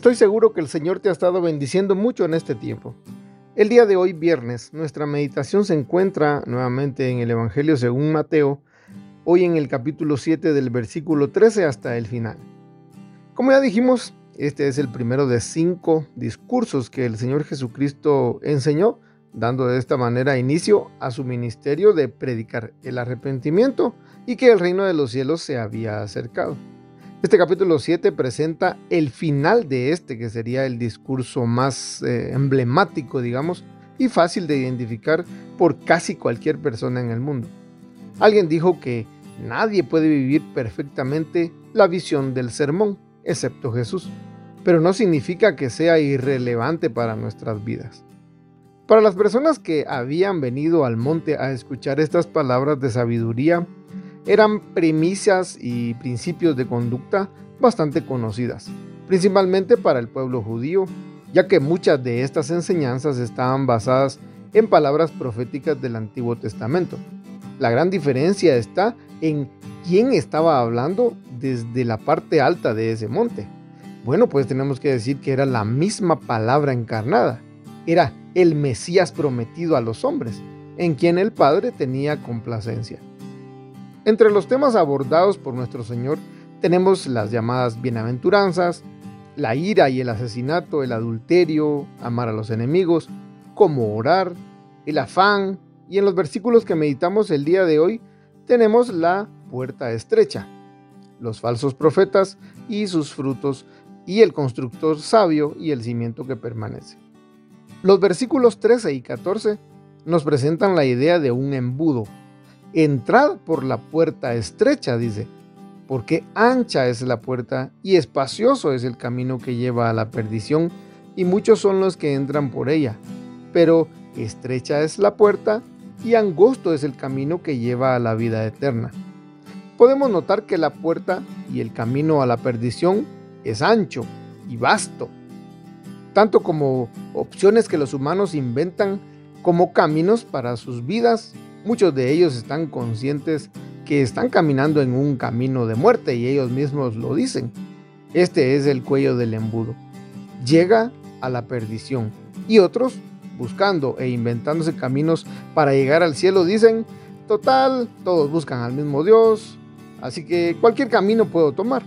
Estoy seguro que el Señor te ha estado bendiciendo mucho en este tiempo. El día de hoy, viernes, nuestra meditación se encuentra nuevamente en el Evangelio según Mateo, hoy en el capítulo 7 del versículo 13 hasta el final. Como ya dijimos, este es el primero de cinco discursos que el Señor Jesucristo enseñó, dando de esta manera inicio a su ministerio de predicar el arrepentimiento y que el reino de los cielos se había acercado. Este capítulo 7 presenta el final de este, que sería el discurso más eh, emblemático, digamos, y fácil de identificar por casi cualquier persona en el mundo. Alguien dijo que nadie puede vivir perfectamente la visión del sermón, excepto Jesús, pero no significa que sea irrelevante para nuestras vidas. Para las personas que habían venido al monte a escuchar estas palabras de sabiduría, eran premisas y principios de conducta bastante conocidas, principalmente para el pueblo judío, ya que muchas de estas enseñanzas estaban basadas en palabras proféticas del Antiguo Testamento. La gran diferencia está en quién estaba hablando desde la parte alta de ese monte. Bueno, pues tenemos que decir que era la misma palabra encarnada. Era el Mesías prometido a los hombres, en quien el Padre tenía complacencia. Entre los temas abordados por nuestro Señor tenemos las llamadas bienaventuranzas, la ira y el asesinato, el adulterio, amar a los enemigos, cómo orar, el afán, y en los versículos que meditamos el día de hoy tenemos la puerta estrecha, los falsos profetas y sus frutos, y el constructor sabio y el cimiento que permanece. Los versículos 13 y 14 nos presentan la idea de un embudo, Entrad por la puerta estrecha, dice, porque ancha es la puerta y espacioso es el camino que lleva a la perdición, y muchos son los que entran por ella. Pero estrecha es la puerta y angosto es el camino que lleva a la vida eterna. Podemos notar que la puerta y el camino a la perdición es ancho y vasto, tanto como opciones que los humanos inventan como caminos para sus vidas Muchos de ellos están conscientes que están caminando en un camino de muerte y ellos mismos lo dicen. Este es el cuello del embudo. Llega a la perdición. Y otros, buscando e inventándose caminos para llegar al cielo, dicen, total, todos buscan al mismo Dios, así que cualquier camino puedo tomar.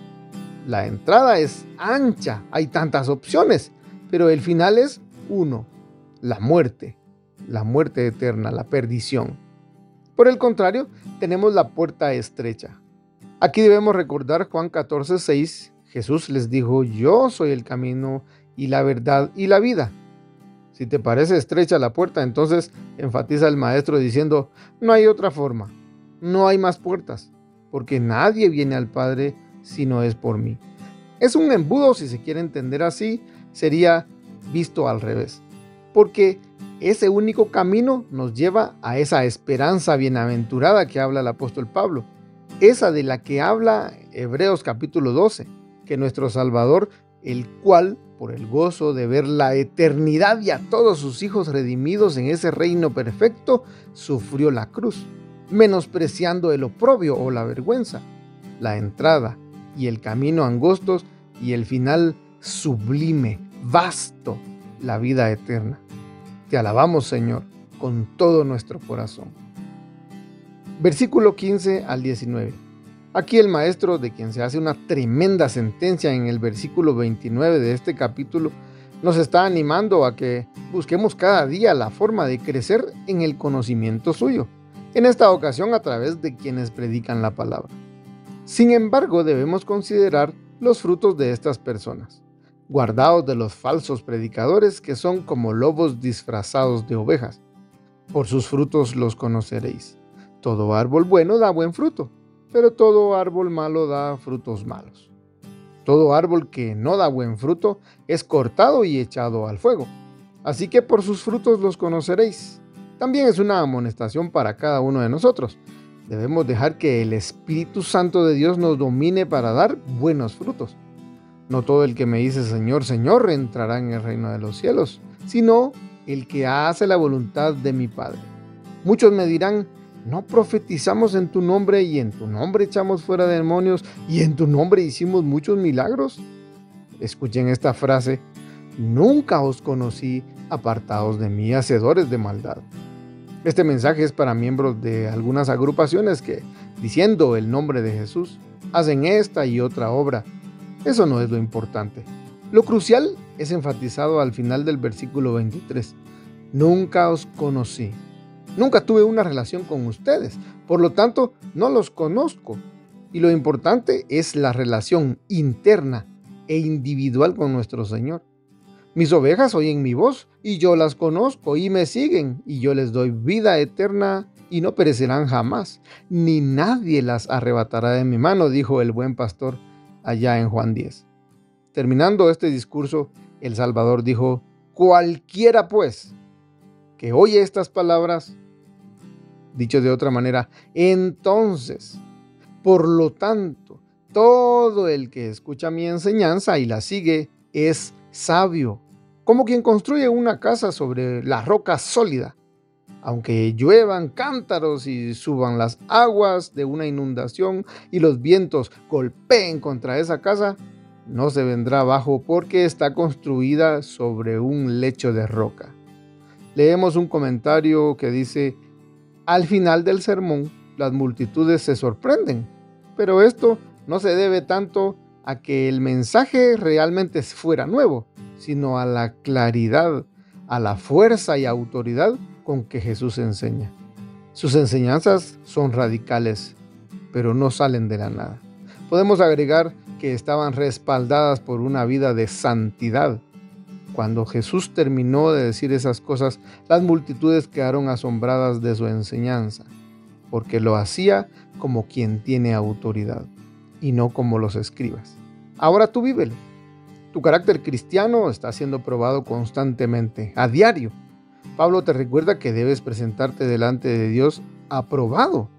La entrada es ancha, hay tantas opciones, pero el final es uno, la muerte, la muerte eterna, la perdición. Por el contrario, tenemos la puerta estrecha. Aquí debemos recordar Juan 14, 6. Jesús les dijo, yo soy el camino y la verdad y la vida. Si te parece estrecha la puerta, entonces enfatiza el maestro diciendo, no hay otra forma, no hay más puertas, porque nadie viene al Padre si no es por mí. Es un embudo, si se quiere entender así, sería visto al revés, porque ese único camino nos lleva a esa esperanza bienaventurada que habla el apóstol Pablo, esa de la que habla Hebreos capítulo 12, que nuestro Salvador, el cual, por el gozo de ver la eternidad y a todos sus hijos redimidos en ese reino perfecto, sufrió la cruz, menospreciando el oprobio o la vergüenza, la entrada y el camino angostos y el final sublime, vasto, la vida eterna. Te alabamos, Señor, con todo nuestro corazón. Versículo 15 al 19. Aquí el maestro, de quien se hace una tremenda sentencia en el versículo 29 de este capítulo, nos está animando a que busquemos cada día la forma de crecer en el conocimiento suyo, en esta ocasión a través de quienes predican la palabra. Sin embargo, debemos considerar los frutos de estas personas guardaos de los falsos predicadores que son como lobos disfrazados de ovejas. Por sus frutos los conoceréis. Todo árbol bueno da buen fruto, pero todo árbol malo da frutos malos. Todo árbol que no da buen fruto es cortado y echado al fuego. Así que por sus frutos los conoceréis. También es una amonestación para cada uno de nosotros. Debemos dejar que el Espíritu Santo de Dios nos domine para dar buenos frutos. No todo el que me dice Señor, Señor entrará en el reino de los cielos, sino el que hace la voluntad de mi Padre. Muchos me dirán, no profetizamos en tu nombre y en tu nombre echamos fuera demonios y en tu nombre hicimos muchos milagros. Escuchen esta frase, nunca os conocí apartados de mí, hacedores de maldad. Este mensaje es para miembros de algunas agrupaciones que, diciendo el nombre de Jesús, hacen esta y otra obra. Eso no es lo importante. Lo crucial es enfatizado al final del versículo 23. Nunca os conocí. Nunca tuve una relación con ustedes. Por lo tanto, no los conozco. Y lo importante es la relación interna e individual con nuestro Señor. Mis ovejas oyen mi voz y yo las conozco y me siguen y yo les doy vida eterna y no perecerán jamás, ni nadie las arrebatará de mi mano, dijo el buen pastor allá en Juan 10. Terminando este discurso, el Salvador dijo, cualquiera pues que oye estas palabras Dicho de otra manera, entonces, por lo tanto, todo el que escucha mi enseñanza y la sigue es sabio, como quien construye una casa sobre la roca sólida. Aunque lluevan cántaros y suban las aguas de una inundación y los vientos golpeen contra esa casa, no se vendrá abajo porque está construida sobre un lecho de roca. Leemos un comentario que dice, al final del sermón, las multitudes se sorprenden, pero esto no se debe tanto a que el mensaje realmente fuera nuevo, sino a la claridad, a la fuerza y autoridad con que Jesús enseña. Sus enseñanzas son radicales, pero no salen de la nada. Podemos agregar que estaban respaldadas por una vida de santidad, cuando Jesús terminó de decir esas cosas, las multitudes quedaron asombradas de su enseñanza, porque lo hacía como quien tiene autoridad y no como los escribas. Ahora tú vívelo. Tu carácter cristiano está siendo probado constantemente, a diario. Pablo te recuerda que debes presentarte delante de Dios aprobado.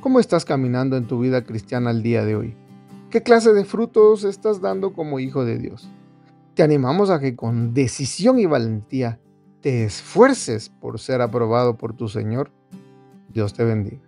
¿Cómo estás caminando en tu vida cristiana al día de hoy? ¿Qué clase de frutos estás dando como hijo de Dios? Te animamos a que con decisión y valentía te esfuerces por ser aprobado por tu Señor. Dios te bendiga.